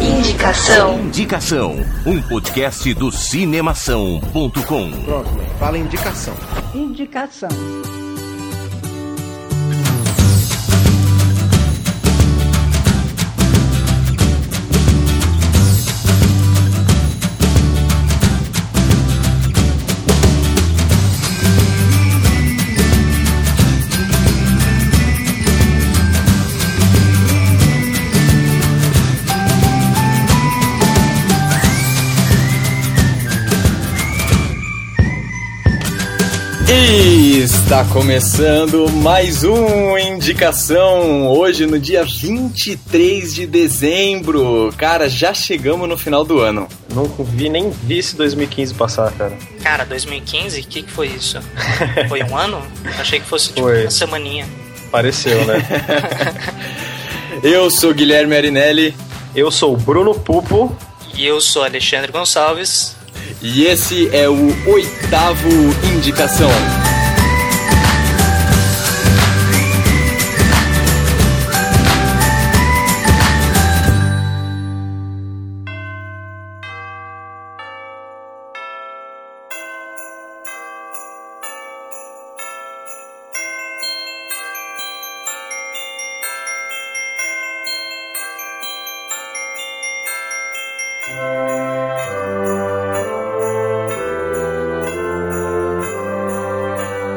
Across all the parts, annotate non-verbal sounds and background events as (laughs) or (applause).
Indicação. Indicação. Um podcast do cinemação.com. Pronto, fala indicação. Indicação. Está começando mais um Indicação, hoje no dia 23 de dezembro. Cara, já chegamos no final do ano. Não vi nem vi esse 2015 passar, cara. Cara, 2015? O que, que foi isso? (laughs) foi um ano? Achei que fosse tipo Foi. uma semaninha. Pareceu, né? (laughs) Eu sou Guilherme Arinelli Eu sou o Bruno Pupo. E eu sou Alexandre Gonçalves. e esse é o oitavo Indicação.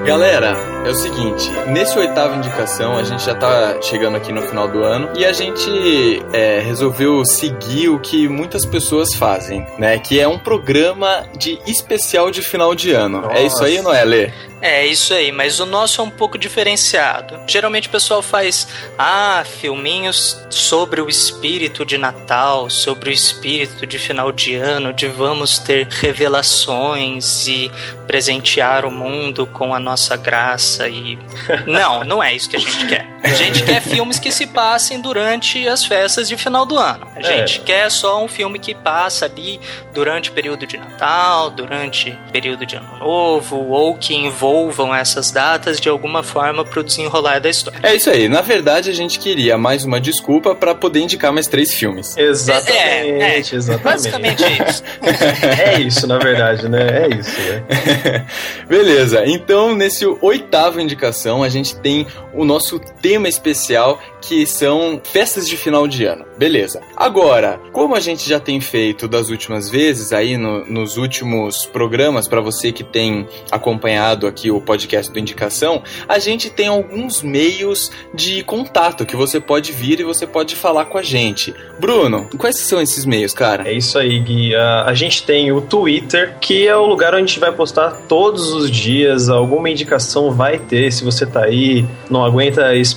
Galera, é o seguinte, nesse oitavo indicação a gente já tá chegando aqui no final do ano e a gente é, resolveu seguir o que muitas pessoas fazem, né? Que é um programa de especial de final de ano. É isso aí, não é, Lê? É isso aí, mas o nosso é um pouco diferenciado. Geralmente o pessoal faz, ah, filminhos sobre o espírito de Natal, sobre o espírito de final de ano, de vamos ter revelações e presentear o mundo com a nossa graça e não, não é isso que a gente quer. A gente quer filmes que se passem durante as festas de final do ano. A gente quer só um filme que passa ali durante o período de Natal, durante o período de Ano Novo, ou que envolvam essas datas de alguma forma pro desenrolar da história. É isso aí. Na verdade, a gente queria mais uma desculpa pra poder indicar mais três filmes. Exatamente, É, é, exatamente. Basicamente é isso. (laughs) É isso, na verdade, né? É isso, né? (laughs) Beleza, então nesse oitavo indicação a gente tem o nosso tema especial que são festas de final de ano. Beleza. Agora, como a gente já tem feito das últimas vezes aí no- nos últimos programas para você que tem acompanhado aqui o podcast do Indicação, a gente tem alguns meios de contato que você pode vir e você pode falar com a gente. Bruno, quais são esses meios, cara? É isso aí, Gui. A, a gente tem o Twitter, que é o lugar onde a gente vai postar todos os dias. Alguma indicação vai ter. Se você tá aí, não aguenta esperar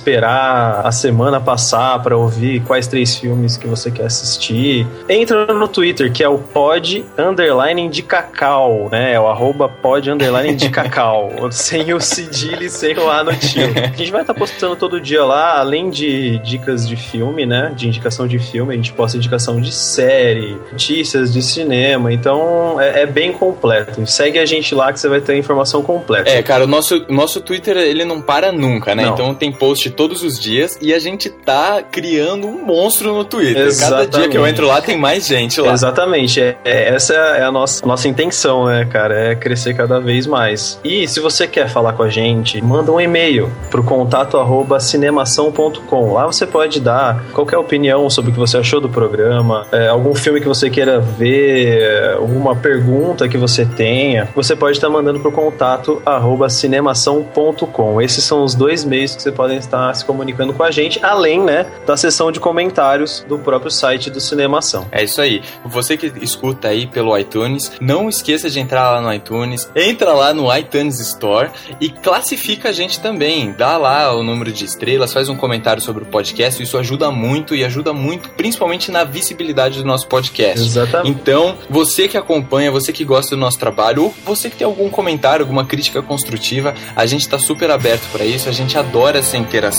a semana passar pra ouvir quais três filmes que você quer assistir, entra no Twitter, que é o pod underline de cacau, né? É o arroba pod underline de cacau. (laughs) sem o cedilho e sem o A no tio. A gente vai estar postando todo dia lá, além de dicas de filme, né? De indicação de filme, a gente posta indicação de série, notícias de cinema. Então é, é bem completo. Segue a gente lá que você vai ter a informação completa. É, cara, o nosso, nosso Twitter ele não para nunca, né? Não. Então tem post todos os dias e a gente tá criando um monstro no Twitter. Cada Exatamente. dia que eu entro lá tem mais gente lá. Exatamente, é, é- essa é a nossa, nossa intenção, né, cara? É crescer cada vez mais. E se você quer falar com a gente, manda um e-mail pro contato arroba cinemação.com. Lá você pode dar qualquer opinião sobre o que você achou do programa, é, algum filme que você queira ver, é, alguma pergunta que você tenha. Você pode estar mandando pro contato arroba cinemação.com. Esses são os dois meios que você podem estar se comunicando com a gente, além, né, da seção de comentários do próprio site do Cinemação. É isso aí. Você que escuta aí pelo iTunes, não esqueça de entrar lá no iTunes, entra lá no iTunes Store e classifica a gente também. Dá lá o número de estrelas, faz um comentário sobre o podcast, isso ajuda muito e ajuda muito, principalmente na visibilidade do nosso podcast. Exatamente. Então, você que acompanha, você que gosta do nosso trabalho, ou você que tem algum comentário, alguma crítica construtiva, a gente tá super aberto para isso, a gente adora essa interação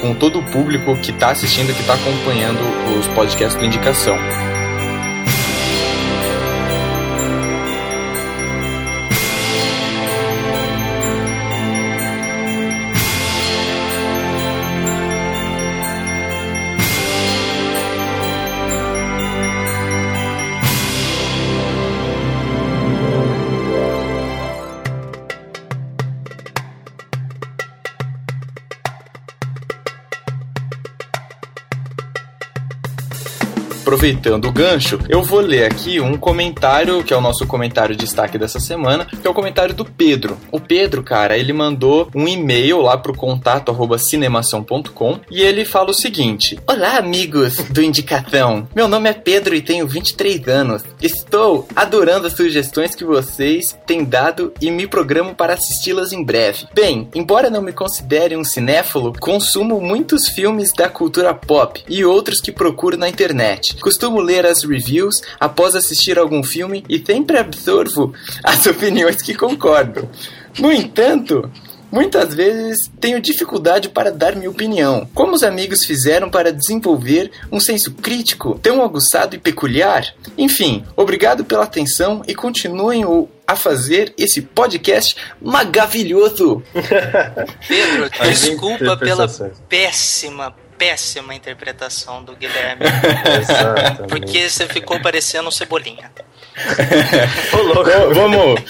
com todo o público que tá assistindo, que tá acompanhando os podcasts do Indicação. Aproveitando o gancho, eu vou ler aqui um comentário, que é o nosso comentário de destaque dessa semana, que é o comentário do Pedro. O Pedro, cara, ele mandou um e-mail lá pro contato arroba cinemação.com e ele fala o seguinte: Olá, amigos do Indicação. Meu nome é Pedro e tenho 23 anos. Estou adorando as sugestões que vocês têm dado e me programo para assisti-las em breve. Bem, embora não me considere um cinéfilo, consumo muitos filmes da cultura pop e outros que procuro na internet. Costumo ler as reviews após assistir algum filme e sempre absorvo as (laughs) opiniões que concordam. No entanto, Muitas vezes tenho dificuldade para dar minha opinião. Como os amigos fizeram para desenvolver um senso crítico tão aguçado e peculiar? Enfim, obrigado pela atenção e continuem o a fazer esse podcast maravilhoso. (laughs) Pedro, desculpa pela péssima, péssima interpretação do Guilherme. (laughs) Porque você ficou parecendo um cebolinha. (laughs) Ô, louco. Vamos.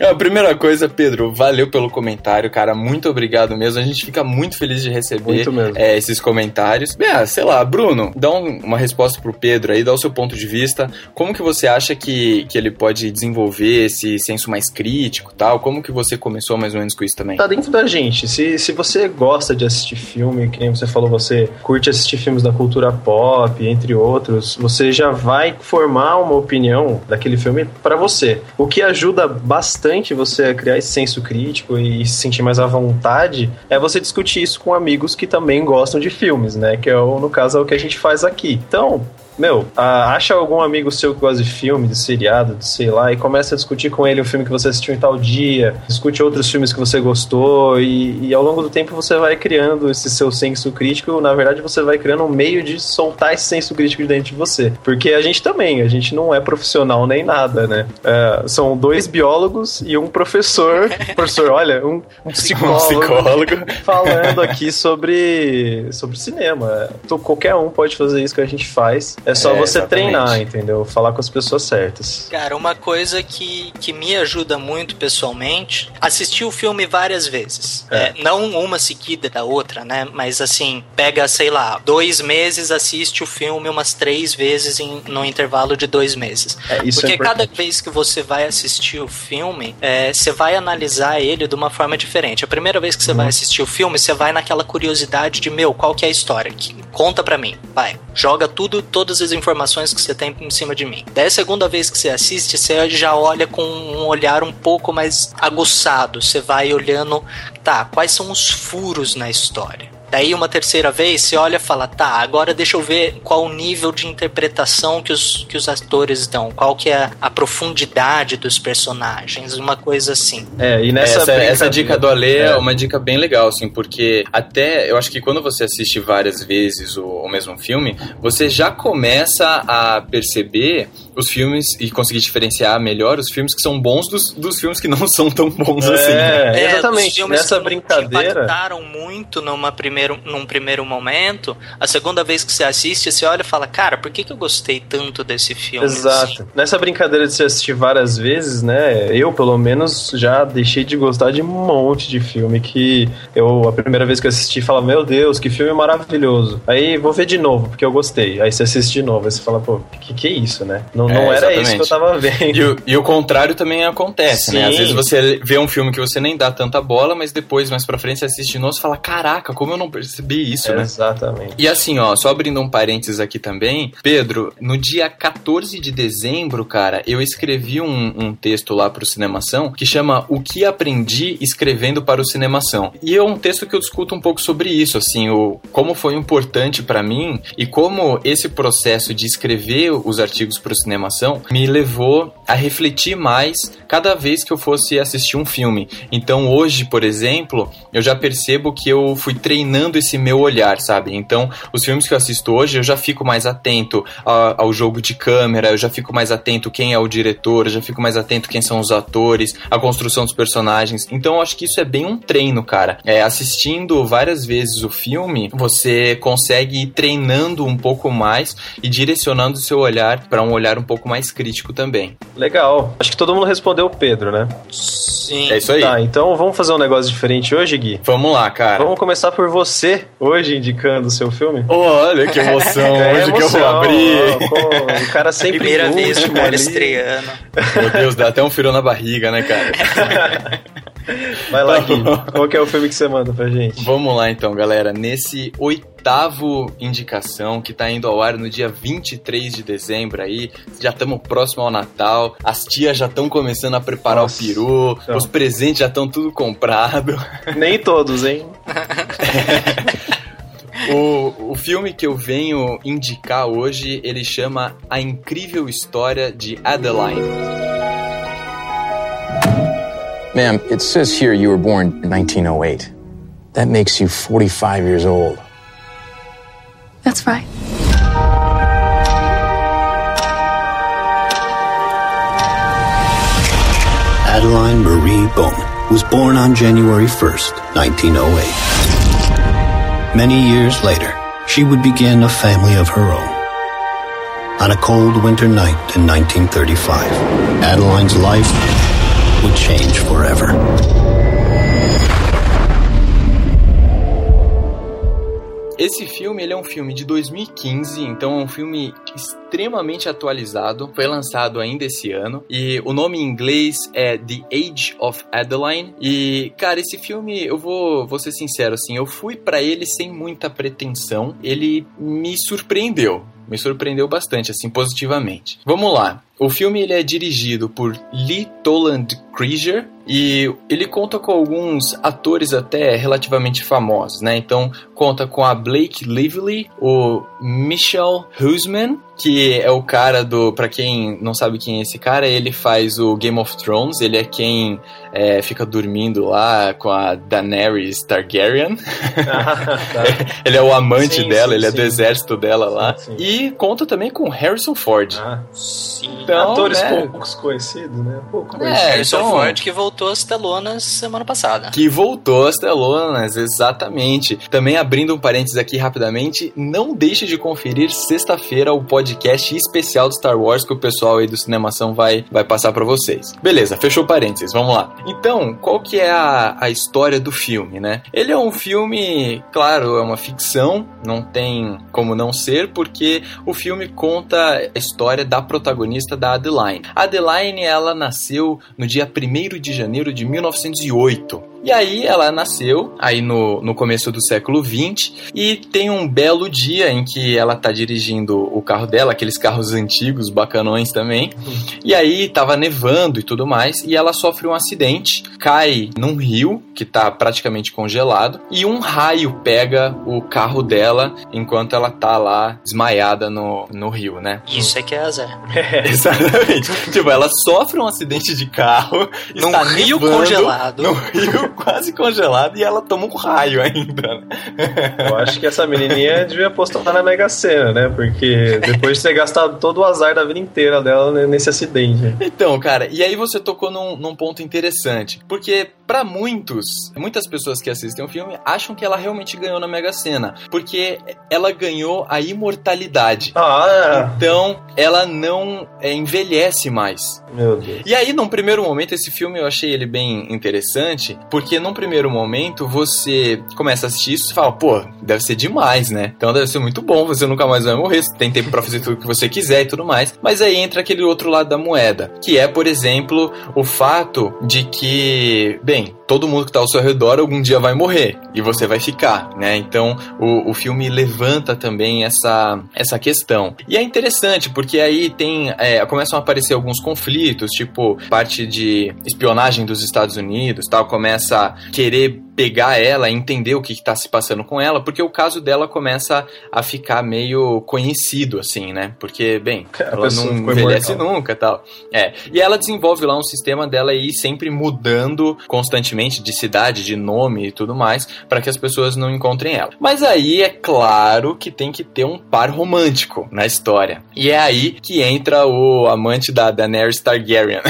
A primeira coisa, Pedro, valeu pelo comentário, cara. Muito obrigado mesmo. A gente fica muito feliz de receber é, esses comentários. É, sei lá, Bruno, dá um, uma resposta pro Pedro aí, dá o seu ponto de vista. Como que você acha que, que ele pode desenvolver esse senso mais crítico tal? Como que você começou mais ou menos com isso também? Tá dentro da gente. Se, se você gosta de assistir filme, que nem você falou, você curte assistir filmes da cultura pop, entre outros, você já vai formar uma opinião daquele filme para você. O que ajuda bastante você a criar esse senso crítico e se sentir mais à vontade é você discutir isso com amigos que também gostam de filmes, né? Que é, no caso, é o que a gente faz aqui. Então, meu, acha algum amigo seu que gosta de filme, de seriado, de sei lá, e começa a discutir com ele um filme que você assistiu em tal dia, discute outros filmes que você gostou, e, e, ao longo do tempo você vai criando esse seu senso crítico. Na verdade, você vai criando um meio de soltar esse senso crítico de dentro de você. Porque a gente também, a gente não é profissional nem nada, né? É, são dois biólogos e um professor, (laughs) professor, olha, um, um psicólogo, um psicólogo (laughs) falando aqui sobre, sobre cinema. Então, qualquer um pode fazer isso que a gente faz. É só é, você exatamente. treinar, entendeu? Falar com as pessoas certas. Cara, uma coisa que, que me ajuda muito pessoalmente, assistir o filme várias vezes. É. É, não uma seguida da outra, né? Mas assim, pega, sei lá, dois meses, assiste o filme umas três vezes em, no intervalo de dois meses. É, isso Porque cada vez que você vai assistir o filme, é, você vai analisar ele de uma forma diferente. A primeira vez que você uhum. vai assistir o filme, você vai naquela curiosidade de, meu, qual que é a história? Que, conta pra mim, vai. Joga tudo, todas as informações que você tem em cima de mim. Daí a segunda vez que você assiste, você já olha com um olhar um pouco mais aguçado. Você vai olhando, tá, quais são os furos na história? Daí, uma terceira vez, você olha e fala, tá, agora deixa eu ver qual o nível de interpretação que os, que os atores dão, qual que é a profundidade dos personagens, uma coisa assim. É, e nessa essa, essa dica do Alê é. é. uma dica bem legal, assim, porque até, eu acho que quando você assiste várias vezes o, o mesmo filme, você já começa a perceber os filmes e conseguir diferenciar melhor os filmes que são bons dos, dos filmes que não (laughs) são tão bons é, assim. É, exatamente. Nessa brincadeira. impactaram muito numa primeiro, num primeiro momento. A segunda vez que você assiste, você olha e fala, cara, por que, que eu gostei tanto desse filme? Exato. Assim? Nessa brincadeira de você assistir várias vezes, né? Eu, pelo menos, já deixei de gostar de um monte de filme que eu, a primeira vez que eu assisti, fala, meu Deus, que filme maravilhoso. Aí vou ver de novo, porque eu gostei. Aí você assiste de novo, aí você fala, pô, que que é isso, né? Não, não é, era isso que eu tava vendo. E o, e o contrário também acontece, Sim. né? Às vezes você vê um filme que você nem dá tanta bola, mas depois, mais pra frente, você assiste de novo e fala, caraca, como eu não percebi isso, é, né? Exatamente. E assim, ó, só abrindo um parênteses aqui também, Pedro, no dia 14 de dezembro, cara, eu escrevi um, um texto lá pro Cinemação que chama O que aprendi escrevendo para o Cinemação. E é um texto que eu discuto um pouco sobre isso, assim, o como foi importante para mim e como esse processo de escrever os artigos pro Cinemação me levou a refletir mais cada vez que eu fosse assistir um filme. Então hoje, por exemplo, eu já percebo que eu fui treinando esse meu olhar, sabe? Então, os filmes que eu assisto hoje, eu já fico mais atento a, ao jogo de câmera, eu já fico mais atento quem é o diretor, eu já fico mais atento quem são os atores, a construção dos personagens. Então, eu acho que isso é bem um treino, cara. É, assistindo várias vezes o filme, você consegue ir treinando um pouco mais e direcionando o seu olhar para um olhar um pouco mais crítico também. Legal. Acho que todo mundo respondeu o Pedro, né? Sim. É isso aí. Tá, então vamos fazer um negócio diferente hoje, Gui? Vamos lá, cara. Vamos começar por você você hoje indicando o seu filme? Olha que emoção, (laughs) é hoje emoção, que eu vou abrir. Pô, o cara sempre Primeira vez que o estreando. Meu Deus, dá até um frio na barriga, né, cara? (laughs) Vai lá, Gui. Qual que é o filme que você manda pra gente? Vamos lá então, galera. Nesse oitavo indicação que tá indo ao ar no dia 23 de dezembro aí. Já estamos próximo ao Natal. As tias já estão começando a preparar Nossa, o peru. Então. Os presentes já estão tudo comprado. Nem todos, hein? (laughs) O, o filme que eu venho indicar hoje, ele chama A Incrível História de Adeline. Ma'am, it says here you were born in 1908. That makes you 45 years old. That's right. Adeline Marie Bowman was born on January 1st, 1908. Many years later, she would begin a family of her own. On a cold winter night in 1935, Adeline's life would change forever. Esse filme ele é um filme de 2015, então é um filme extremamente atualizado. Foi lançado ainda esse ano e o nome em inglês é The Age of Adeline. E cara, esse filme eu vou, vou ser sincero assim, eu fui para ele sem muita pretensão. Ele me surpreendeu me surpreendeu bastante, assim, positivamente. Vamos lá. O filme ele é dirigido por Lee Toland Krieger e ele conta com alguns atores até relativamente famosos, né? Então conta com a Blake Lively, o Michelle Huseman, que é o cara do, para quem não sabe quem é esse cara, ele faz o Game of Thrones, ele é quem é, fica dormindo lá com a Daenerys Targaryen. Ah, tá. (laughs) ele é o amante sim, dela, sim, ele sim. é do exército dela lá. E conta também com Harrison Ford. Ah, sim. Então, Atores né? poucos conhecidos, né? Pouco conhecido. É, Harrison então, Ford que voltou às telonas semana passada. Que voltou às telonas, exatamente. Também abrindo um parênteses aqui rapidamente, não deixe de conferir sexta-feira o podcast especial do Star Wars que o pessoal aí do Cinemação vai, vai passar para vocês. Beleza, fechou parênteses, vamos lá. Então, qual que é a, a história do filme, né? Ele é um filme, claro, é uma ficção, não tem como não ser, porque o filme conta a história da protagonista da Adeline. A Adeline, ela nasceu no dia 1 de janeiro de 1908. E aí ela nasceu, aí no, no começo do século 20, e tem um belo dia em que ela tá dirigindo o carro dela, aqueles carros antigos, bacanões também. E aí tava nevando e tudo mais, e ela sofre um acidente, cai num rio que tá praticamente congelado, e um raio pega o carro dela enquanto ela tá lá desmaiada no, no rio, né? Isso é que é azar. (laughs) Exatamente. tipo, ela sofre um acidente de carro, num está rio nevando, congelado. No rio quase congelado e ela toma um raio ainda. Eu acho que essa menininha devia apostar na Mega Sena, né? Porque depois de ter gastado todo o azar da vida inteira dela nesse acidente. Então, cara, e aí você tocou num, num ponto interessante. Porque para muitos, muitas pessoas que assistem o filme acham que ela realmente ganhou na Mega Sena. Porque ela ganhou a imortalidade. Ah, é. Então, ela não é, envelhece mais. Meu Deus. E aí, num primeiro momento, esse filme eu achei ele bem interessante, porque num primeiro momento você começa a assistir isso e fala, pô, deve ser demais, né? Então deve ser muito bom, você nunca mais vai morrer, você tem tempo pra fazer tudo que você quiser e tudo mais. Mas aí entra aquele outro lado da moeda, que é, por exemplo, o fato de que, bem, thing. Todo mundo que tá ao seu redor algum dia vai morrer e você vai ficar, né? Então o, o filme levanta também essa, essa questão. E é interessante porque aí tem é, começam a aparecer alguns conflitos, tipo parte de espionagem dos Estados Unidos, tal, começa a querer pegar ela, entender o que está se passando com ela, porque o caso dela começa a ficar meio conhecido, assim, né? Porque, bem, (laughs) ela não envelhece nunca tal. É. E ela desenvolve lá um sistema dela ir sempre mudando constantemente de cidade, de nome e tudo mais, para que as pessoas não encontrem ela. Mas aí é claro que tem que ter um par romântico na história. E é aí que entra o amante da Daenerys Targaryen,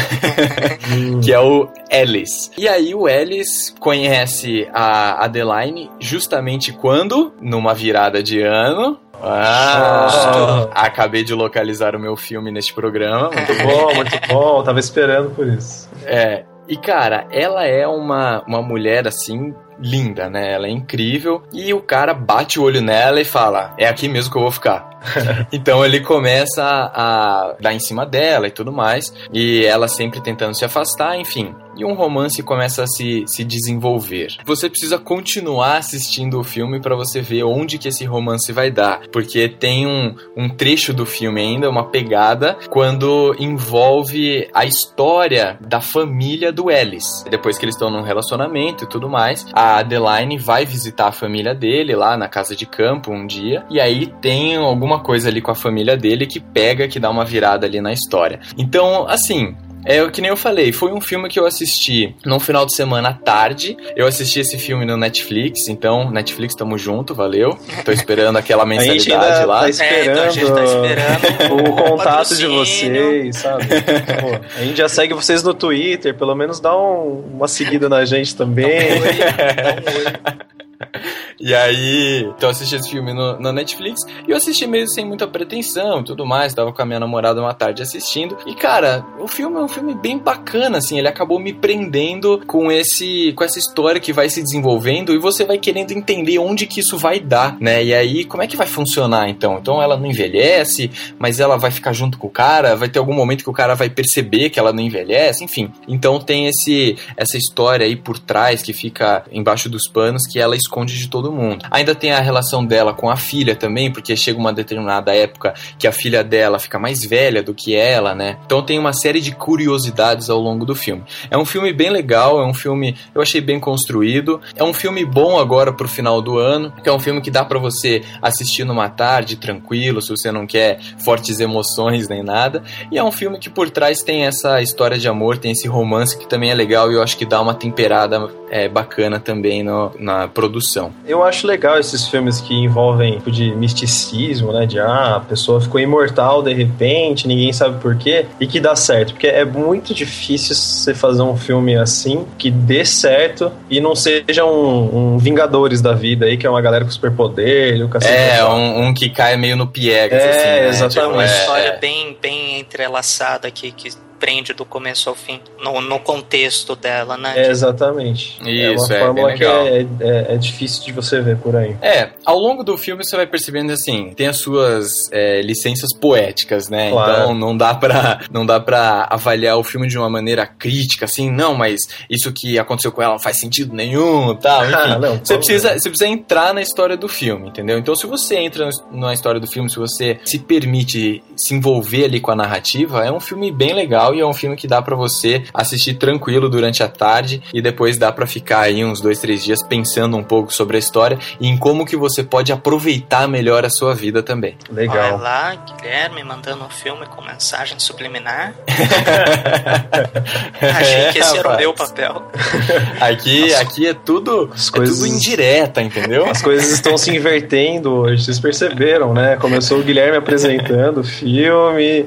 (laughs) que é o Ellis. E aí o Ellis conhece a Adeline justamente quando, numa virada de ano, ah, acabei de localizar o meu filme neste programa. Muito bom, muito bom. Tava esperando por isso. É. E cara, ela é uma, uma mulher assim linda, né? Ela é incrível. E o cara bate o olho nela e fala: É aqui mesmo que eu vou ficar. (laughs) então ele começa a dar em cima dela e tudo mais. E ela sempre tentando se afastar, enfim. E um romance começa a se, se desenvolver. Você precisa continuar assistindo o filme para você ver onde que esse romance vai dar. Porque tem um, um trecho do filme ainda, uma pegada, quando envolve a história da família do Ellis. Depois que eles estão num relacionamento e tudo mais, a Adeline vai visitar a família dele lá na casa de campo um dia. E aí tem alguma coisa ali com a família dele que pega, que dá uma virada ali na história. Então, assim, é o que nem eu falei, foi um filme que eu assisti num final de semana à tarde. Eu assisti esse filme no Netflix, então, Netflix, tamo junto, valeu. Tô esperando aquela (laughs) mensalidade lá. Tá esperando, é, então a gente tá esperando (laughs) o contato de vocês, sabe? Pô, a gente já segue vocês no Twitter, pelo menos dá um, uma seguida na gente também. Dá um oi, dá um oi. (laughs) (laughs) E aí, então eu assisti esse filme no, Netflix e eu assisti meio sem muita pretensão tudo mais. Tava com a minha namorada uma tarde assistindo. E cara, o filme é um filme bem bacana, assim. Ele acabou me prendendo com esse com essa história que vai se desenvolvendo e você vai querendo entender onde que isso vai dar, né? E aí, como é que vai funcionar então? Então ela não envelhece, mas ela vai ficar junto com o cara, vai ter algum momento que o cara vai perceber que ela não envelhece, enfim. Então tem esse essa história aí por trás que fica embaixo dos panos que ela esconde de todo mundo. Ainda tem a relação dela com a filha também, porque chega uma determinada época que a filha dela fica mais velha do que ela, né? Então tem uma série de curiosidades ao longo do filme. É um filme bem legal, é um filme eu achei bem construído, é um filme bom agora pro final do ano, é um filme que dá para você assistir numa tarde tranquilo, se você não quer fortes emoções nem nada. E é um filme que por trás tem essa história de amor, tem esse romance que também é legal e eu acho que dá uma temperada é, bacana também no, na produção produção. Eu acho legal esses filmes que envolvem tipo, de misticismo, né? De ah, a pessoa ficou imortal de repente, ninguém sabe por quê, e que dá certo. Porque é muito difícil você fazer um filme assim que dê certo e não seja um, um Vingadores da vida aí, que é uma galera com superpoder. É, um, um, que cai meio no piegas, é, assim, né? exatamente. Tipo, uma história é. bem, bem entrelaçada aqui, que prende do começo ao fim, no, no contexto dela, né? É, exatamente. Isso, é uma é, fórmula que é, é, é, difícil de você ver por aí. É, ao longo do filme você vai percebendo assim, tem as suas é, licenças poéticas, né? Claro. Então não dá para não dá para avaliar o filme de uma maneira crítica, assim, não, mas isso que aconteceu com ela não faz sentido nenhum, tal. (laughs) Enfim, não, você precisa você precisa entrar na história do filme, entendeu? Então se você entra na história do filme, se você se permite se envolver ali com a narrativa, é um filme bem legal legal e é um filme que dá para você assistir tranquilo durante a tarde e depois dá para ficar aí uns dois, três dias pensando um pouco sobre a história e em como que você pode aproveitar melhor a sua vida também. Legal. Olha lá, Guilherme mandando um filme com mensagem subliminar. (laughs) Achei que esse era o meu papel. (laughs) Aqui, aqui é tudo, As é coisas... tudo indireta, entendeu? As coisas estão se invertendo hoje, vocês perceberam, né? Começou o Guilherme apresentando o filme,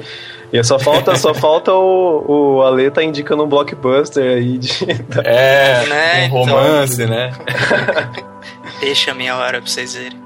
e só falta, só falta o, o Ale tá indicando um blockbuster aí de. É, né? um romance, então... né? (laughs) Deixa a minha hora pra vocês verem.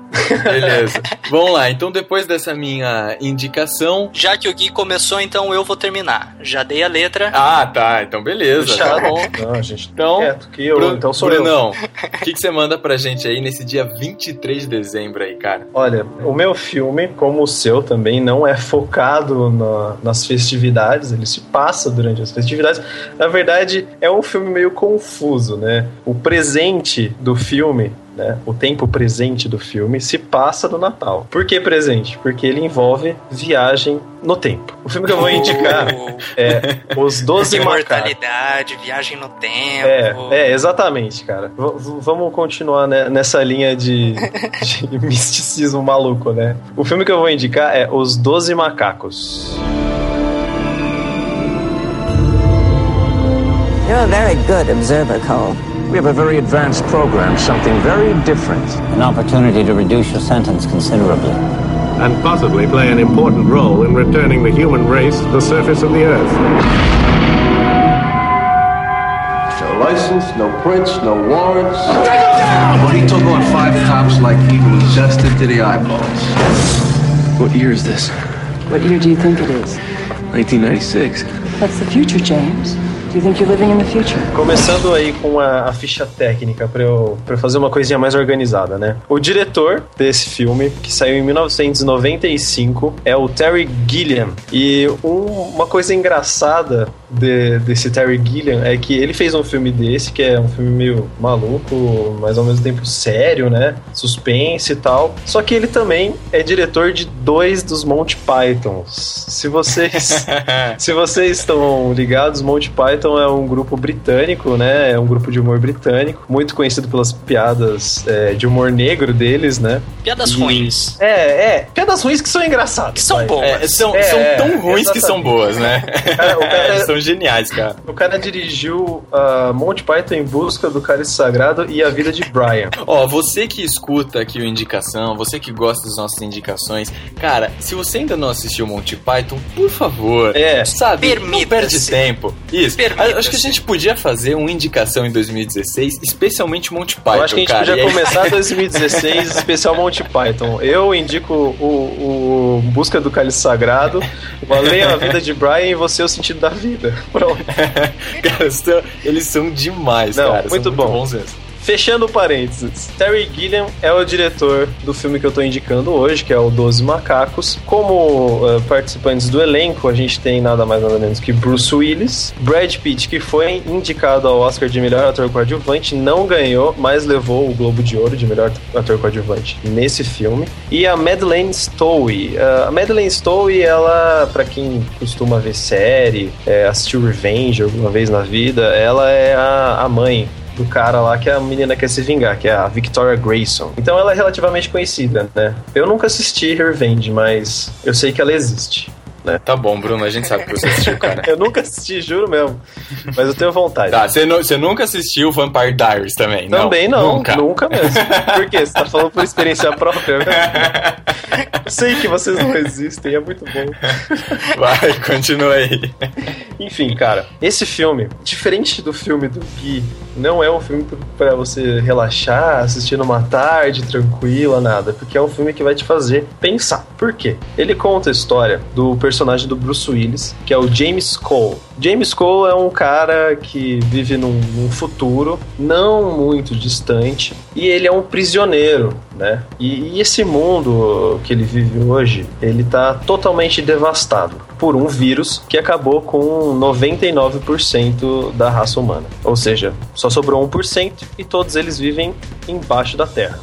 Beleza. Vamos lá, então depois dessa minha indicação. Já que o Gui começou, então eu vou terminar. Já dei a letra. Ah, tá. Então beleza. Já. Tá bom. Não, gente, então, quieto, que eu, Bruno, então sou Brunão, o que, que você manda pra gente aí nesse dia 23 de dezembro aí, cara? Olha, o meu filme, como o seu também, não é focado na, nas festividades, ele se passa durante as festividades. Na verdade, é um filme meio confuso, né? O presente do filme né, o tempo presente do filme se passa no Natal. Por que presente? Porque ele envolve viagem no tempo. O filme que eu vou indicar é Os Doze Imortalidade, Macacos. viagem no tempo. É, é exatamente, cara. V vamos continuar né, nessa linha de, de (laughs) misticismo maluco, né? O filme que eu vou indicar é Os Doze Macacos. You're a very good observer, Cole. We have a very advanced program, something very different. An opportunity to reduce your sentence considerably. And possibly play an important role in returning the human race to the surface of the Earth. No license, no prints, no warrants. Take him down! Well, he took on five cops like he was adjusted to the eyeballs. What year is this? What year do you think it is? 1996. That's the future, James. Começando aí com a, a ficha técnica para eu, eu fazer uma coisinha mais organizada, né? O diretor desse filme, que saiu em 1995, é o Terry Gilliam. E um- uma coisa engraçada de- desse Terry Gilliam é que ele fez um filme desse, que é um filme meio maluco, mas ao mesmo tempo sério, né? Suspense e tal. Só que ele também é diretor de dois dos Monty Pythons. Se vocês (laughs) se vocês estão ligados, Monty Python é um grupo britânico, né? É um grupo de humor britânico, muito conhecido pelas piadas é, de humor negro deles, né? Piadas E- ruins. É, é. Piadas ruins que são engraçadas. Que são vai. boas. É, são, É, são é, tão ruins que são exatamente. boas, né? (laughs) É, o cara- são geniais, cara. O cara dirigiu uh, Monty Python em busca do cálice sagrado e a vida de Brian. Ó, você que escuta aqui o Indicação, você que gosta das nossas indicações, cara, se você ainda não assistiu Monty Python, por favor, É. sabe, não perde tempo. Isso. Acho que a gente podia fazer uma indicação em 2016, especialmente Monty Python, Eu acho que a gente cara. podia aí- começar (laughs) 2016, especial Monty Python. Eu indico o, o Busca do Cálice Sagrado, Valeu a vida de Brian e você o sentido da vida. Pronto. (laughs) cara, eles são demais, Não, cara. são muito bom. bons mesmo. Fechando parênteses, Terry Gilliam é o diretor do filme que eu tô indicando hoje, que é o Doze Macacos. Como eh, participantes do elenco, a gente tem nada mais nada menos que Bruce Willis, Brad Pitt, que foi indicado ao Oscar de melhor ator coadjuvante, não ganhou, mas levou o Globo de Ouro de melhor ator coadjuvante nesse filme, e a Madeleine Stowe. Eh, a Madeleine Stowe, ela, pra quem costuma ver série, eh, assistiu Revenge alguma vez na vida, ela é a, a mãe do cara lá que a menina quer se vingar, que é a Victoria Grayson. Então ela é relativamente conhecida, né? Eu nunca assisti Revenge, mas eu sei que ela existe. Né? Tá bom, Bruno, a gente sabe que você assistiu, cara. (laughs) Eu nunca assisti, juro mesmo. Mas eu tenho vontade. Tá, você, nu- você nunca assistiu Vampire Diaries também? Também não, Nunca. nunca mesmo. Por quê? Você tá falando por experiência própria? Eu (laughs) sei que vocês não existem, é muito bom. Vai, continua aí. Enfim, cara, esse filme, diferente do filme do Gui, não é um filme pra você relaxar, assistir numa tarde tranquila, nada, porque é um filme que vai te fazer pensar. Por quê? Ele conta a história do personagem do Bruce Willis, que é o James Cole. James Cole é um cara que vive num, num futuro não muito distante e ele é um prisioneiro, né? E, e esse mundo que ele vive hoje, ele tá totalmente devastado por um vírus que acabou com 99% da raça humana. Ou seja, só sobrou 1% e todos eles vivem embaixo da terra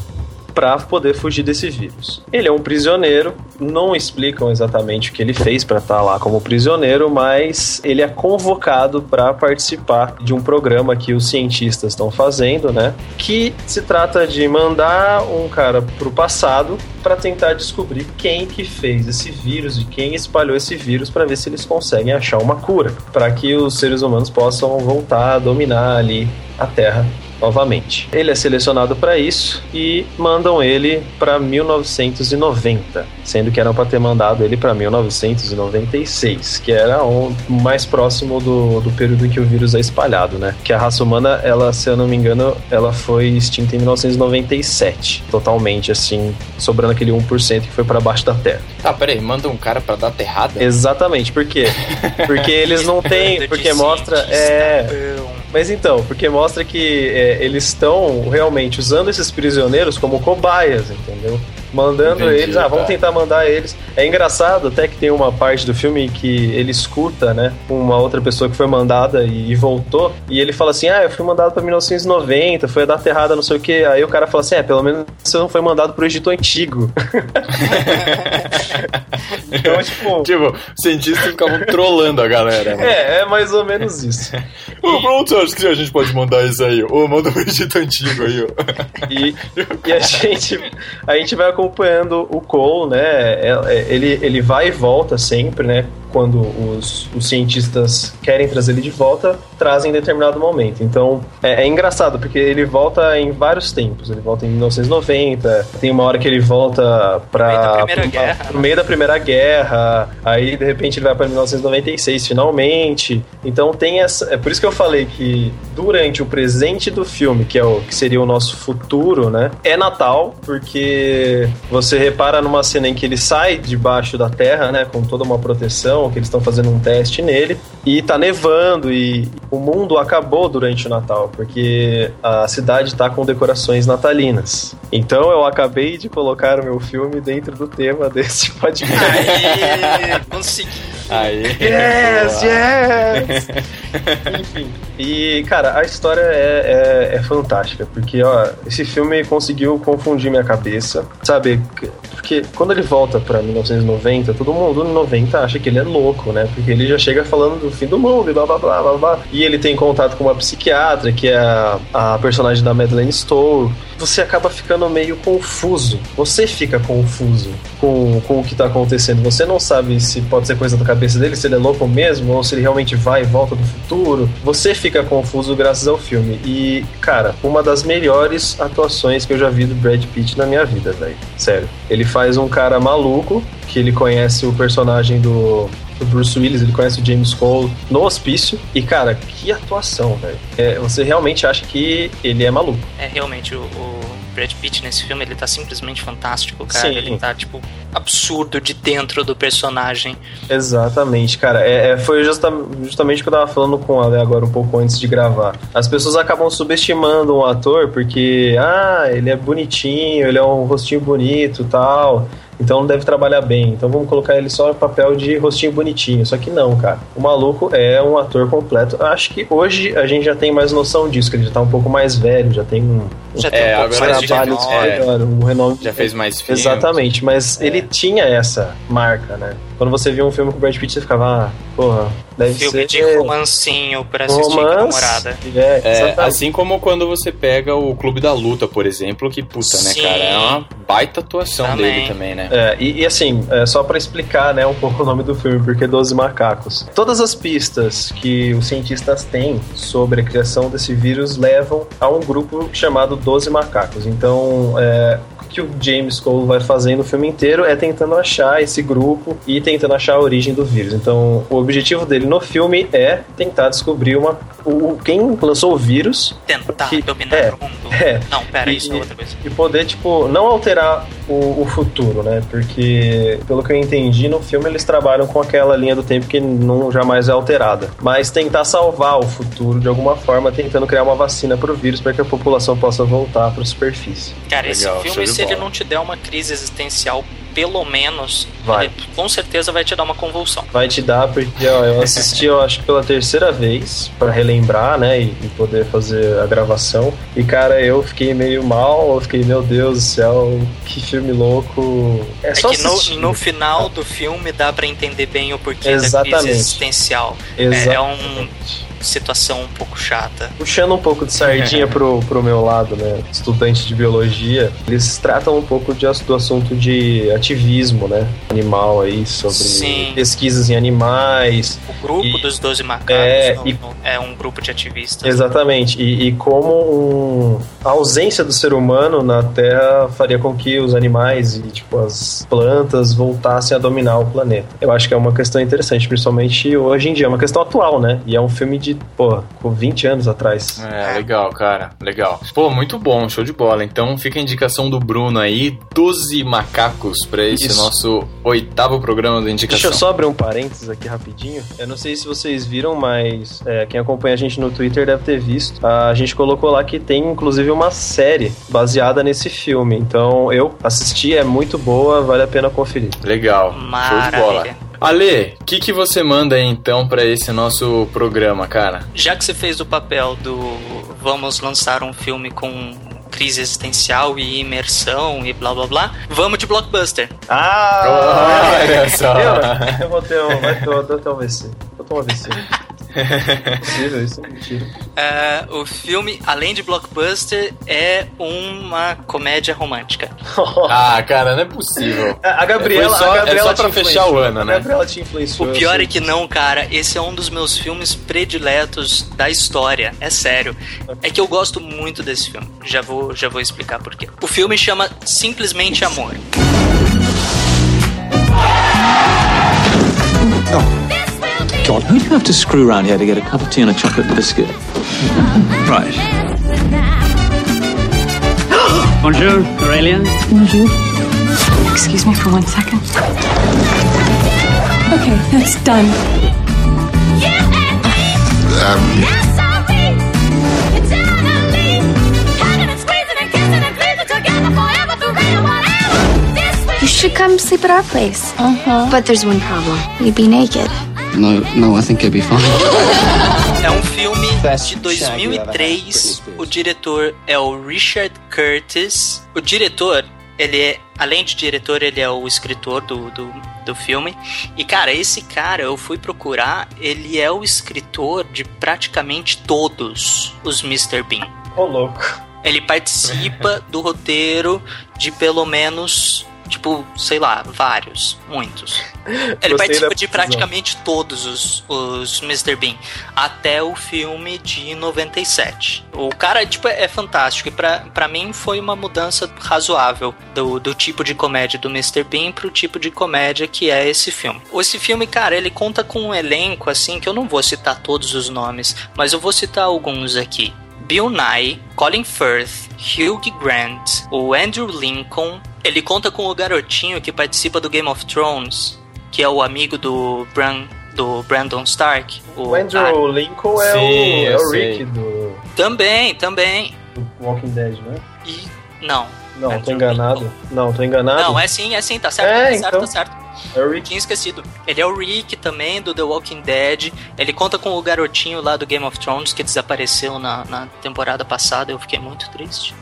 para poder fugir desse vírus. Ele é um prisioneiro, não explicam exatamente o que ele fez para estar lá como prisioneiro, mas ele é convocado para participar de um programa que os cientistas estão fazendo, né? Que se trata de mandar um cara pro passado para tentar descobrir quem que fez esse vírus e quem espalhou esse vírus para ver se eles conseguem achar uma cura, para que os seres humanos possam voltar a dominar ali a Terra novamente. Ele é selecionado para isso e mandam ele para 1990, sendo que eram para ter mandado ele para 1996, que era o mais próximo do, do período em que o vírus é espalhado, né? Que a raça humana, ela, se eu não me engano, ela foi extinta em 1997, totalmente assim, sobrando aquele 1% que foi para baixo da Terra. Tá, peraí, manda um cara pra dar terrada? Exatamente, por quê? (laughs) Porque eles não têm, porque mostra é mas então, porque mostra que é, eles estão realmente usando esses prisioneiros como cobaias, entendeu? Mandando Entendi, eles, ah, vamos tá. tentar mandar eles. É engraçado até que tem uma parte do filme que ele escuta, né, uma outra pessoa que foi mandada e, e voltou, e ele fala assim: ah, eu fui mandado pra 1990, foi a data errada, não sei o que. Aí o cara fala assim: é, pelo menos você não foi mandado pro Egito Antigo. (laughs) (laughs) então, tipo. (laughs) Tipo, os cientistas ficavam trolando a galera. né? É, é mais ou menos isso. (laughs) Ô, você acha que a gente pode mandar isso aí? Ô, manda o Egito Antigo aí, ó. E, e a gente a gente vai acompanhando o Cole, né? É- é- Ele, ele vai e volta sempre, né? Quando os, os cientistas querem trazer ele de volta, trazem em determinado momento. Então é, é engraçado, porque ele volta em vários tempos. Ele volta em 1990, tem uma hora que ele volta pra. No meio da Primeira pra- Guerra, No meio da Primeira Guerra, aí de repente ele vai pra 1996 finalmente. Então tem essa. É por isso que eu falei que durante o presente do filme, que é o que seria o nosso futuro, né? É Natal, porque você repara numa cena em que ele sai debaixo da terra, né? Com toda uma proteção avião, que eles estão fazendo um teste nele. E tá nevando e o mundo acabou durante o Natal, porque a cidade tá com decorações natalinas. Então eu acabei de colocar o meu filme dentro do tema desse (laughs) podcast. Aê, consegui. Aí. Yes, yes! (laughs) Enfim. E, cara, a história é, é, é, fantástica, porque, ó, esse filme conseguiu confundir minha cabeça, sabe? Porque quando ele volta pra 1990, todo mundo no 90 acha que ele é louco, né? Porque ele já chega falando do fim do mundo e blá blá blá blá blá. E ele tem contato com uma psiquiatra, que é a, a personagem da Madeleine Stowe você acaba ficando meio confuso. Você fica confuso com, com o que tá acontecendo. Você não sabe se pode ser coisa da cabeça dele, se ele é louco mesmo, ou se ele realmente vai e volta do futuro. Você fica confuso graças ao filme. E, cara, uma das melhores atuações que eu já vi do Brad Pitt na minha vida, velho. Sério. Ele faz um cara maluco, que ele conhece o personagem do o Bruce Willis, ele conhece o James Cole no hospício. E, cara, que atuação, velho. É, você realmente acha que ele é maluco. É, realmente, o, o, Brad Pitt nesse filme, ele tá simplesmente fantástico, cara. Sim. Ele tá, tipo, absurdo de dentro do personagem. Exatamente, cara. É, é foi justa, justamente o que eu tava falando com a Ale agora um pouco antes de gravar. As pessoas acabam subestimando um ator porque, ah, ele é bonitinho, ele é um rostinho bonito tal então não deve trabalhar bem. Então vamos colocar ele só no papel de rostinho bonitinho. Só que não, cara. O maluco é um ator completo. Acho que hoje a gente já tem mais noção disso, que ele já tá um pouco mais velho, já tem um, já tem é, um pouco mais trabalho melhor, um renome. Já fez mais filmes. Exatamente, mas é. ele tinha essa marca, né? Quando você viu um filme com o Brad Pitt, você ficava, ah, porra, deve filme ser... de romancinho pra assistir Romance, com a namorada. É, é, assim como quando você pega o Clube da Luta, por exemplo, que puta, né, Sim. né, cara? É uma baita atuação também. dele também, né? É, e, e assim, é, só para explicar, né, um pouco o nome do filme, porque 12 macacos. Todas as pistas que os cientistas têm sobre a criação desse vírus levam a um grupo chamado 12 macacos. Então, é, que o James Cole vai fazendo o filme inteiro é tentando achar esse grupo e tentando achar a origem do vírus. Então, o objetivo dele no filme é tentar descobrir uma o, quem lançou o vírus. Tentar que, dominar é, o mundo. É, não, pera, e, isso é outra coisa. E poder, tipo, não alterar o, o, futuro, né? Porque, pelo que eu entendi, no filme eles trabalham com aquela linha do tempo que não jamais é alterada. Mas tentar salvar o futuro de alguma forma, tentando criar uma vacina pro vírus para que a população possa voltar para a superfície. Cara, Legal, esse filme, ele não te der uma crise existencial pelo menos, vai. Ele, com certeza vai te dar uma convulsão. Vai te dar, porque ó, eu assisti, eu acho pela terceira vez, para relembrar, né, e, e, poder fazer a gravação. E, cara, eu fiquei meio mal, eu fiquei, meu Deus do céu, que filme louco. É, é só que no, no, final do filme dá para entender bem o porquê Exatamente. da crise existencial. Exatamente. É, é um situação um pouco chata. Puxando um pouco de sardinha (laughs) pro, pro meu lado, né? Estudante de biologia, eles tratam um pouco de, do assunto de ativismo, né? Animal aí, sobre Sim. pesquisas em animais. O grupo e, dos 12 macacos é, e, é um grupo de ativistas. Exatamente. E, e como um, a ausência do ser humano na Terra faria com que os animais e tipo as plantas voltassem a dominar o planeta. Eu acho que é uma questão interessante, principalmente hoje em dia. É uma questão atual, né? E é um filme de pô, com 20 anos atrás. É, legal, cara. Legal. Pô, muito bom, show de bola. Então fica a indicação do Bruno aí, 12 macacos para esse Isso. nosso oitavo programa da indicação. Deixa eu só abrir um parênteses aqui rapidinho. Eu não sei se vocês viram, mas é, quem acompanha a gente no Twitter deve ter visto. A gente colocou lá que tem inclusive uma série baseada nesse filme. Então eu assisti, é muito boa, vale a pena conferir. Legal. Maravilha. Show de bola. Ale, o que, que você manda aí então para esse nosso programa, cara? Já que você fez o papel do vamos lançar um filme com crise existencial e imersão e blá blá blá, vamos de blockbuster. Ah! Olha só! Eu, eu vou ter um, vai ter, eu vou ter um AVC. Vou ter um Mentira, isso é mentira. Uh, o filme, além de blockbuster, é uma comédia romântica. (laughs) ah, cara, não é possível. A Gabriela, só, a Gabriela é só pra fechar o ano, né? A Gabriela te influenciou. O pior é que não, cara. Esse é um dos meus filmes prediletos da história. É sério. É que eu gosto muito desse filme. Já vou, já vou explicar por quê. O filme chama Simplesmente Amor. God, who do you have to screw around here to get a cup of tea and a chocolate biscuit? right. (gasps) Bonjour, Aurelia. Bonjour. Excuse me for one second. Okay, that's done. You and me. Yes, I'll be. You should come sleep at our place. Uh-huh. But there's one problem. You'd be naked. No, no, I think I'd be fine. É um filme de 2003. O diretor é o Richard Curtis. O diretor, ele é, além de diretor, ele é o escritor do, do, do filme. E, cara, esse cara, eu fui procurar, ele é o escritor de praticamente todos os Mr. Bean. Ô, louco. Ele participa do roteiro de pelo menos, tipo, sei lá, vários, muitos. (laughs) Ele da de praticamente todos os, os Mr. Bean, até o filme de 97. O cara, tipo, é fantástico. E pra, pra mim foi uma mudança razoável do, do tipo de comédia do Mr. Bean pro tipo de comédia que é esse filme. Esse filme, cara, ele conta com um elenco, assim, que eu não vou citar todos os nomes, mas eu vou citar alguns aqui. Bill Nye, Colin Firth, Hugh Grant, o Andrew Lincoln. Ele conta com o garotinho que participa do Game of Thrones, que é o amigo do Bran, do Brandon Stark. O Andrew Lincoln é Sim, o, é o sei. Rick do, Também, também. do Walking Dead, né? E não. Não, tô Andrew enganado. Não, tô enganado. Não, é sim, é sim, tá certo, É, tá certo, então. tá certo. É o Rick. Tinha esquecido. Ele é o Rick também, do The Walking Dead. Ele conta com o garotinho lá do Game of Thrones que desapareceu na, na temporada passada. Eu fiquei muito triste.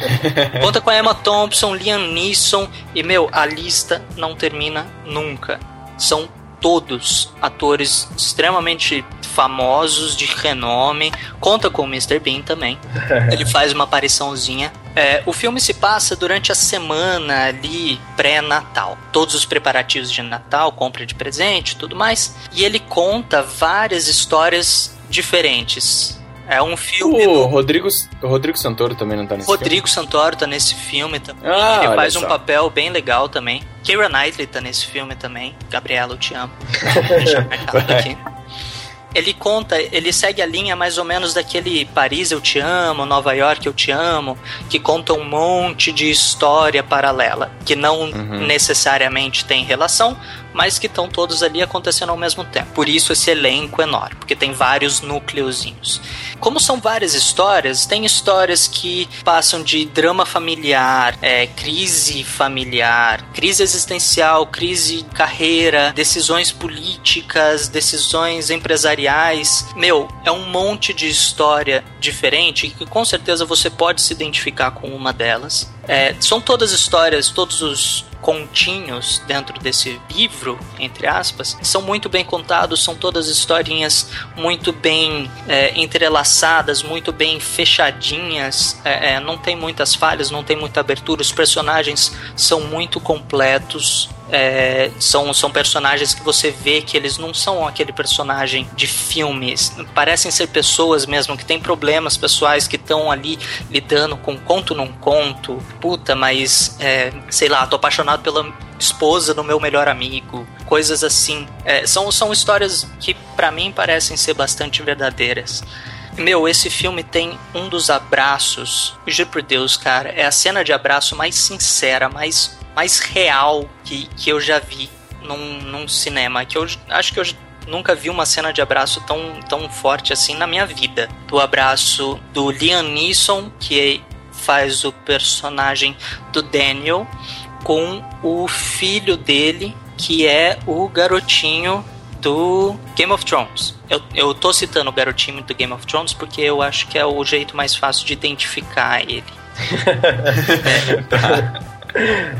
(laughs) conta com a Emma Thompson, Liam Neeson. E, meu, a lista não termina nunca. São todos atores extremamente famosos, de renome. Conta com o Mr. Bean também. (laughs) Ele faz uma apariçãozinha. É, o filme se passa durante a semana ali pré-natal. Todos os preparativos de Natal, compra de presente, tudo mais. E ele conta várias histórias diferentes. É um filme. O Rodrigo, o Rodrigo Santoro também não tá nesse Rodrigo Santoro tá nesse filme também. Ah, ele faz um só. papel bem legal também. Keira Knightley tá nesse filme também. Gabriela, eu te amo. (laughs) Deixa aqui. Ele conta, ele segue a linha mais ou menos daquele Paris Eu Te Amo, Nova York Eu Te Amo, que conta um monte de história paralela, que não necessariamente tem relação, mas que estão todos ali acontecendo ao mesmo tempo. Por isso esse elenco enorme, porque tem vários núcleozinhos. Como são várias histórias, tem histórias que passam de drama familiar, é, crise familiar, crise existencial, crise carreira, decisões políticas, decisões empresariais. Meu, é um monte de história diferente que com certeza você pode se identificar com uma delas. É, são todas histórias, todos os continhos dentro desse livro, entre aspas, são muito bem contados, são todas historinhas muito bem é, entrelaçadas, muito bem fechadinhas, é, é, não tem muitas falhas, não tem muita abertura, os personagens são muito completos, é, são, são personagens que você vê que eles não são aquele personagem de filmes. Parecem ser pessoas mesmo que têm problemas pessoais que estão ali lidando com conto não conto. Puta, mas é, sei lá, tô apaixonado pela esposa do meu melhor amigo. Coisas assim. É, são, são histórias que para mim parecem ser bastante verdadeiras. Meu, esse filme tem um dos abraços, juro por Deus, cara, é a cena de abraço mais sincera, mais, mais real que, que eu já vi num, num cinema. Que eu acho que eu nunca vi uma cena de abraço tão, tão forte assim na minha vida. Do abraço do Liam Neeson, que faz o personagem do Daniel, com o filho dele, que é o garotinho do Game of Thrones. Eu, eu tô citando o garotinho do Game of Thrones porque eu acho que é o jeito mais fácil de identificar ele. (laughs)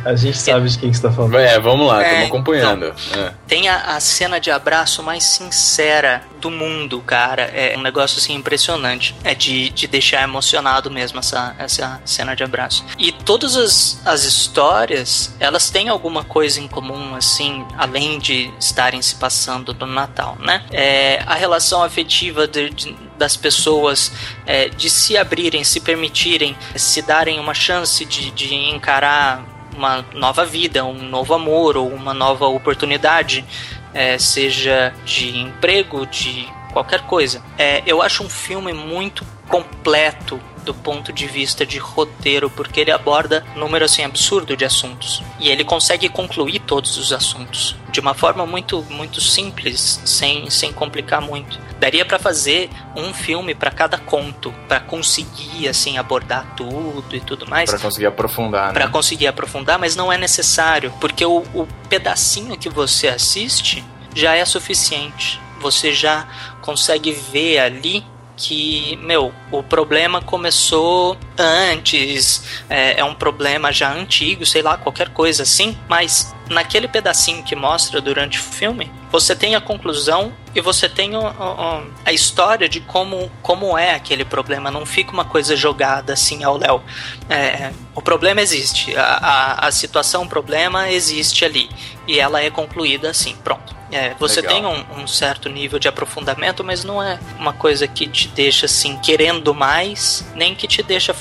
A gente sabe de quem que você tá falando. É, vamos lá, estamos É, acompanhando. É. Tem a, a cena de abraço mais sincera do mundo, cara. É um negócio assim impressionante. É de, de deixar emocionado mesmo essa, essa cena de abraço. E todas as, as histórias, elas têm alguma coisa em comum, assim, além de estarem se passando no Natal, né? É, a relação afetiva de- de- das pessoas é, de se abrirem, se permitirem, se darem uma chance de, de encarar uma nova vida, um novo amor ou uma nova oportunidade, é, seja de emprego, de qualquer coisa. É, eu acho um filme muito completo do ponto de vista de roteiro, porque ele aborda um número assim absurdo de assuntos. E ele consegue concluir todos os assuntos de uma forma muito muito simples, sem, sem complicar muito. Daria para fazer um filme para cada conto, para conseguir assim abordar tudo e tudo mais. Para conseguir aprofundar, né? Para conseguir aprofundar, mas não é necessário, porque o, o pedacinho que você assiste já é suficiente. Você já consegue ver ali que, meu, o problema começou antes, é, é, um problema já antigo, sei lá, qualquer coisa assim, mas naquele pedacinho que mostra durante o filme, você tem a conclusão e você tem o, o, a história de como, como é aquele problema. Não fica uma coisa jogada assim ao léu. É, o problema existe, a, a, a situação, o problema existe ali. E ela é concluída assim, pronto. É, você Legal. tem um, um, certo nível de aprofundamento, mas não é uma coisa que te deixa assim querendo mais, nem que te deixa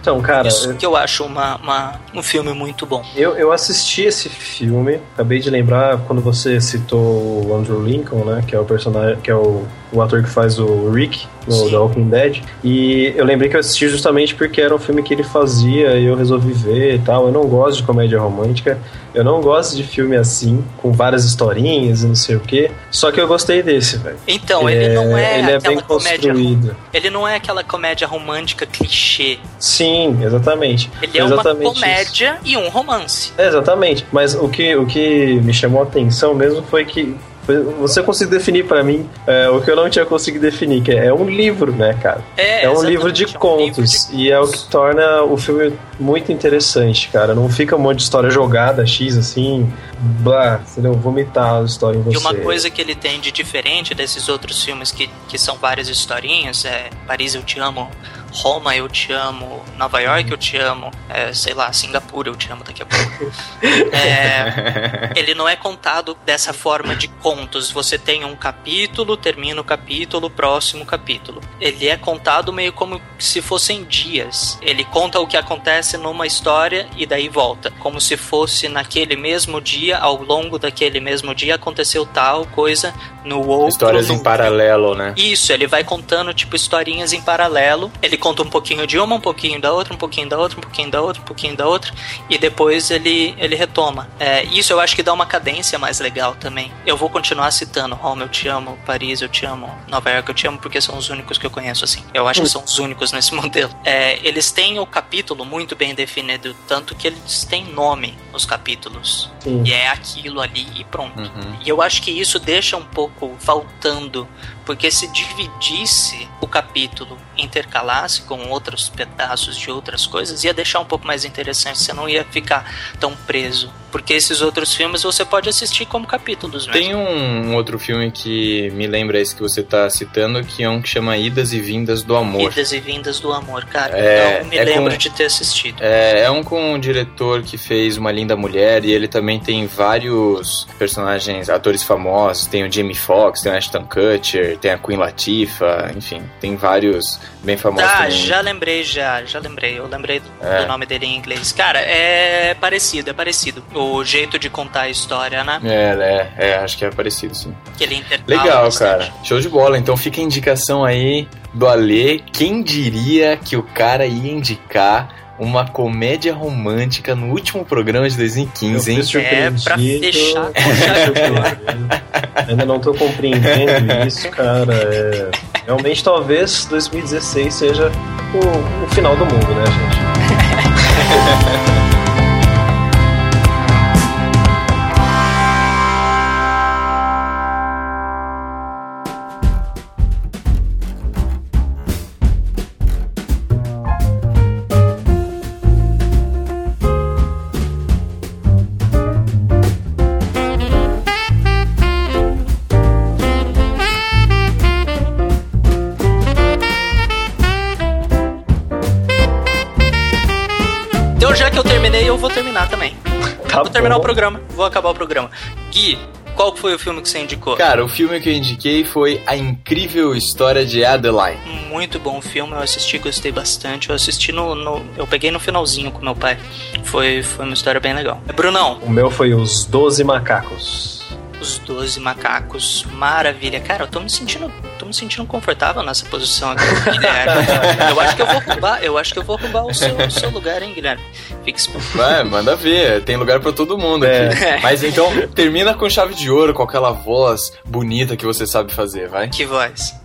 Então, cara. Isso eu... que eu acho uma, uma, um filme muito bom. Eu, eu assisti esse filme, acabei de lembrar quando você citou o Andrew Lincoln, né? Que é o personagem. que é o o ator que faz o Rick no Sim. The Walking Dead. E eu lembrei que eu assisti justamente porque era um filme que ele fazia e eu resolvi ver e tal. Eu não gosto de comédia romântica, eu não gosto de filme assim, com várias historinhas e não sei o que. Só que eu gostei desse, velho. Então, ele é, não é ele é bem construído. Ele não é aquela comédia romântica clichê. Sim, exatamente. Ele é exatamente uma comédia isso. e um romance. É, exatamente. Mas o que, o que me chamou a atenção mesmo foi que você conseguiu definir para mim é, o que eu não tinha conseguido definir, que é, um livro, né, cara? É, é um livro de é um contos. Livro de... E é o que torna o filme muito interessante, cara. Não fica um monte de história jogada, X, assim, blá, entendeu? Vomitar a história em você. E uma coisa que ele tem de diferente desses outros filmes que, que são várias historinhas, é Paris Eu Te Amo, Roma eu te amo, Nova York eu te amo, é, sei lá, Singapura eu te amo daqui a pouco. (laughs) é, ele não é contado dessa forma de contos. Você tem um capítulo, termina o capítulo, próximo capítulo. Ele é contado meio como se fossem dias. Ele conta o que acontece numa história e daí volta. Como se fosse naquele mesmo dia, ao longo daquele mesmo dia, aconteceu tal coisa no outro. Histórias no... em paralelo, né? Isso, ele vai contando, tipo, historinhas em paralelo. Ele conta um pouquinho de uma, um pouquinho da outra, um pouquinho da outra, um pouquinho da outra, um pouquinho da outra, e depois ele, ele retoma. É, isso eu acho que dá uma cadência mais legal também. Eu vou continuar citando Roma, eu te amo, Paris, eu te amo, Nova York, eu te amo, porque são os únicos que eu conheço assim. Eu acho que são os únicos nesse (laughs) modelo. É, eles têm o capítulo muito bem definido, tanto que eles têm nome nos capítulos. Sim. E é aquilo ali e pronto. Uhum. E eu acho que isso deixa um pouco faltando porque se dividisse o capítulo, intercalasse com outros pedaços de outras coisas, ia deixar um pouco mais interessante, você não ia ficar tão preso. Porque esses outros filmes você pode assistir como capítulos mesmo. Tem um outro filme que me lembra esse que você está citando, que é um que chama Idas e Vindas do Amor. Idas e Vindas do Amor, cara. É, não me é lembro com, de ter assistido. É, é um com um diretor que fez Uma Linda Mulher e ele também tem vários personagens, atores famosos. Tem o Jamie Foxx, tem o Ashton Kutcher, tem a Queen Latifah, enfim, tem vários bem famosos. Ah, já lembrei, já, já lembrei. Eu lembrei do, é. do, nome dele em inglês. Cara, é parecido, é parecido. O jeito de contar a história, né? É, é, é acho que é parecido, sim. Que ele Legal, bastante. cara. Show de bola. Então fica a indicação aí do Alê. Quem diria que o cara ia indicar uma comédia romântica no último programa de 2015, hein? É, pra fechar com (laughs) Ainda não tô compreendendo isso, cara. É... Realmente, talvez 2016 seja o, o final do mundo, né, gente? (laughs) Vou terminar o programa, vou acabar o programa. Gui, qual foi o filme que você indicou? Cara, o filme que eu indiquei foi A Incrível História de Adeline. Muito bom filme, eu assisti, gostei bastante. Eu assisti no, no, Eu peguei no finalzinho com meu pai. Foi, foi uma história bem legal. Brunão. O meu foi Os Doze Macacos. Os Doze Macacos. Maravilha. Cara, eu tô me sentindo, tô me sentindo confortável nessa posição aqui, Guilherme. eu acho que eu vou roubar, eu acho que eu vou roubar o seu, o seu lugar, hein, Guilherme? Fique Vai, manda ver. Tem lugar para todo mundo É. aqui. Mas então, termina com chave de ouro, com aquela voz bonita que você sabe fazer, vai. Que voz?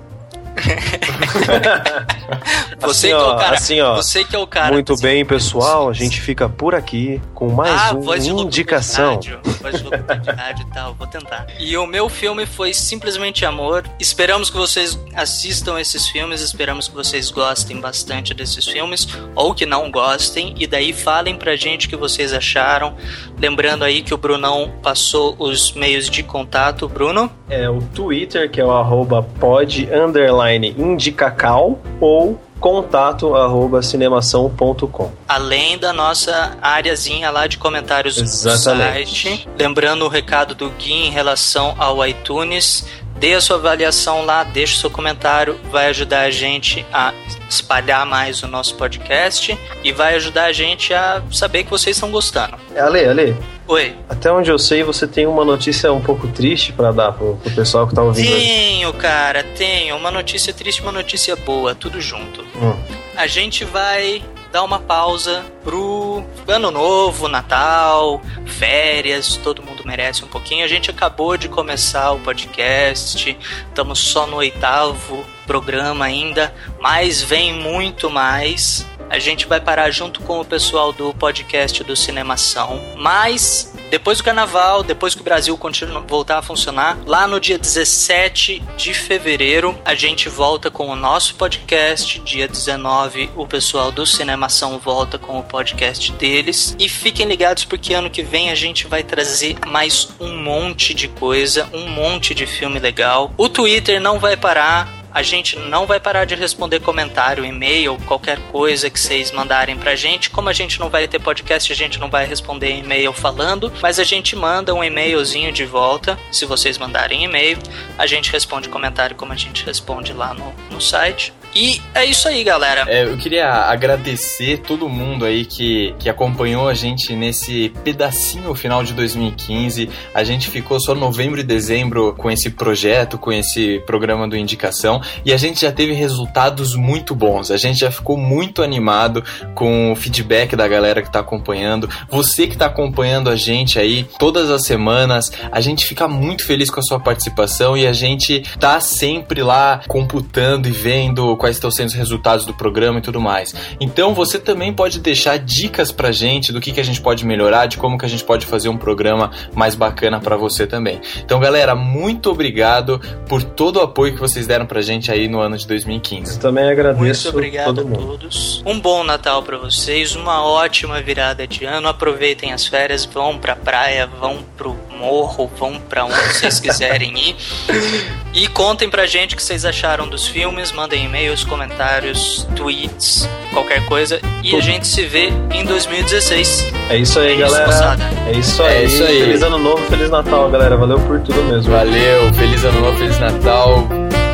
(laughs) você assim, que é o cara. assim, ó, você que é o cara. Muito bem, pessoal. A gente fica por aqui com mais ah, uma voz de indicação. rádio, voz de locutor de rádio e tal, vou tentar. E o meu filme foi Simplesmente Amor. Esperamos que vocês assistam esses filmes, esperamos que vocês gostem bastante desses filmes, ou que não gostem, e daí falem pra gente o que vocês acharam. Lembrando aí que o Brunão passou os meios de contato. Bruno? É o Twitter, que é o arroba pod underline indicacal ou contato arroba cinemação.com. além da nossa áreazinha lá de comentários Exatamente. do site. Lembrando o recado do Gui em relação ao iTunes. Dê a sua avaliação lá, deixe o seu comentário, vai ajudar a gente a espalhar mais o nosso podcast e vai ajudar a gente a saber que vocês estão gostando. Ale, Ale, Oi. até onde eu sei, você tem uma notícia um pouco triste pra dar pro, pro pessoal que tá ouvindo. Tenho, cara, tenho. Uma notícia triste e uma notícia boa, tudo junto. Hum. a gente vai dar uma pausa pro ano novo, Natal, férias, todo mundo merece um pouquinho. A gente acabou de começar o podcast, estamos só no oitavo programa ainda, mas vem muito mais. A gente vai parar junto com o pessoal do podcast do Cinemação. Mas depois do carnaval, depois que o Brasil continua, voltar a funcionar, lá no dia 17 de fevereiro, a gente volta com o nosso podcast. Dia 19, o pessoal do Cinemação volta com o podcast deles. E fiquem ligados porque ano que vem a gente vai trazer mais um monte de coisa, um monte de filme legal. O Twitter não vai parar. A gente não vai parar de responder comentário, e-mail, qualquer coisa que vocês mandarem pra gente. Como a gente não vai ter podcast, a gente não vai responder e-mail falando, mas a gente manda um e-mailzinho de volta. Se vocês mandarem e-mail, a gente responde comentário como a gente responde lá no, no site. E é isso aí, galera. É, eu queria agradecer todo mundo aí que, que acompanhou a gente nesse pedacinho final de 2015. A gente ficou só novembro e dezembro com esse projeto, com esse programa do Indicação, e a gente já teve resultados muito bons. A gente já ficou muito animado com o feedback da galera que tá acompanhando. Você que tá acompanhando a gente aí todas as semanas, a gente fica muito feliz com a sua participação e a gente tá sempre lá computando e vendo quais estão sendo os resultados do programa e tudo mais. Então você também pode deixar dicas pra gente do que, que a gente pode melhorar, de como que a gente pode fazer um programa mais bacana pra você também. Então, galera, muito obrigado por todo o apoio que vocês deram pra gente aí no ano de 2015. Eu também agradeço Muito obrigado todo a mundo. todos. Um bom Natal pra vocês, uma ótima virada de ano. Aproveitem as férias, vão pra praia, vão pro morro, vão pra onde vocês quiserem ir. (laughs) E contem pra gente o que vocês acharam dos filmes, mandem e-mails, comentários, tweets, qualquer coisa. E a gente se vê em 2016. É isso aí, É isso, galera. moçada. é isso É aí. isso aí. Feliz ano novo, feliz Natal, galera. Valeu por tudo mesmo. Valeu, feliz ano novo, feliz Natal.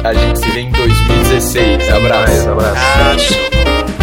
A gente se vê em 2016. Abraço. Mais, abraço. Abraço.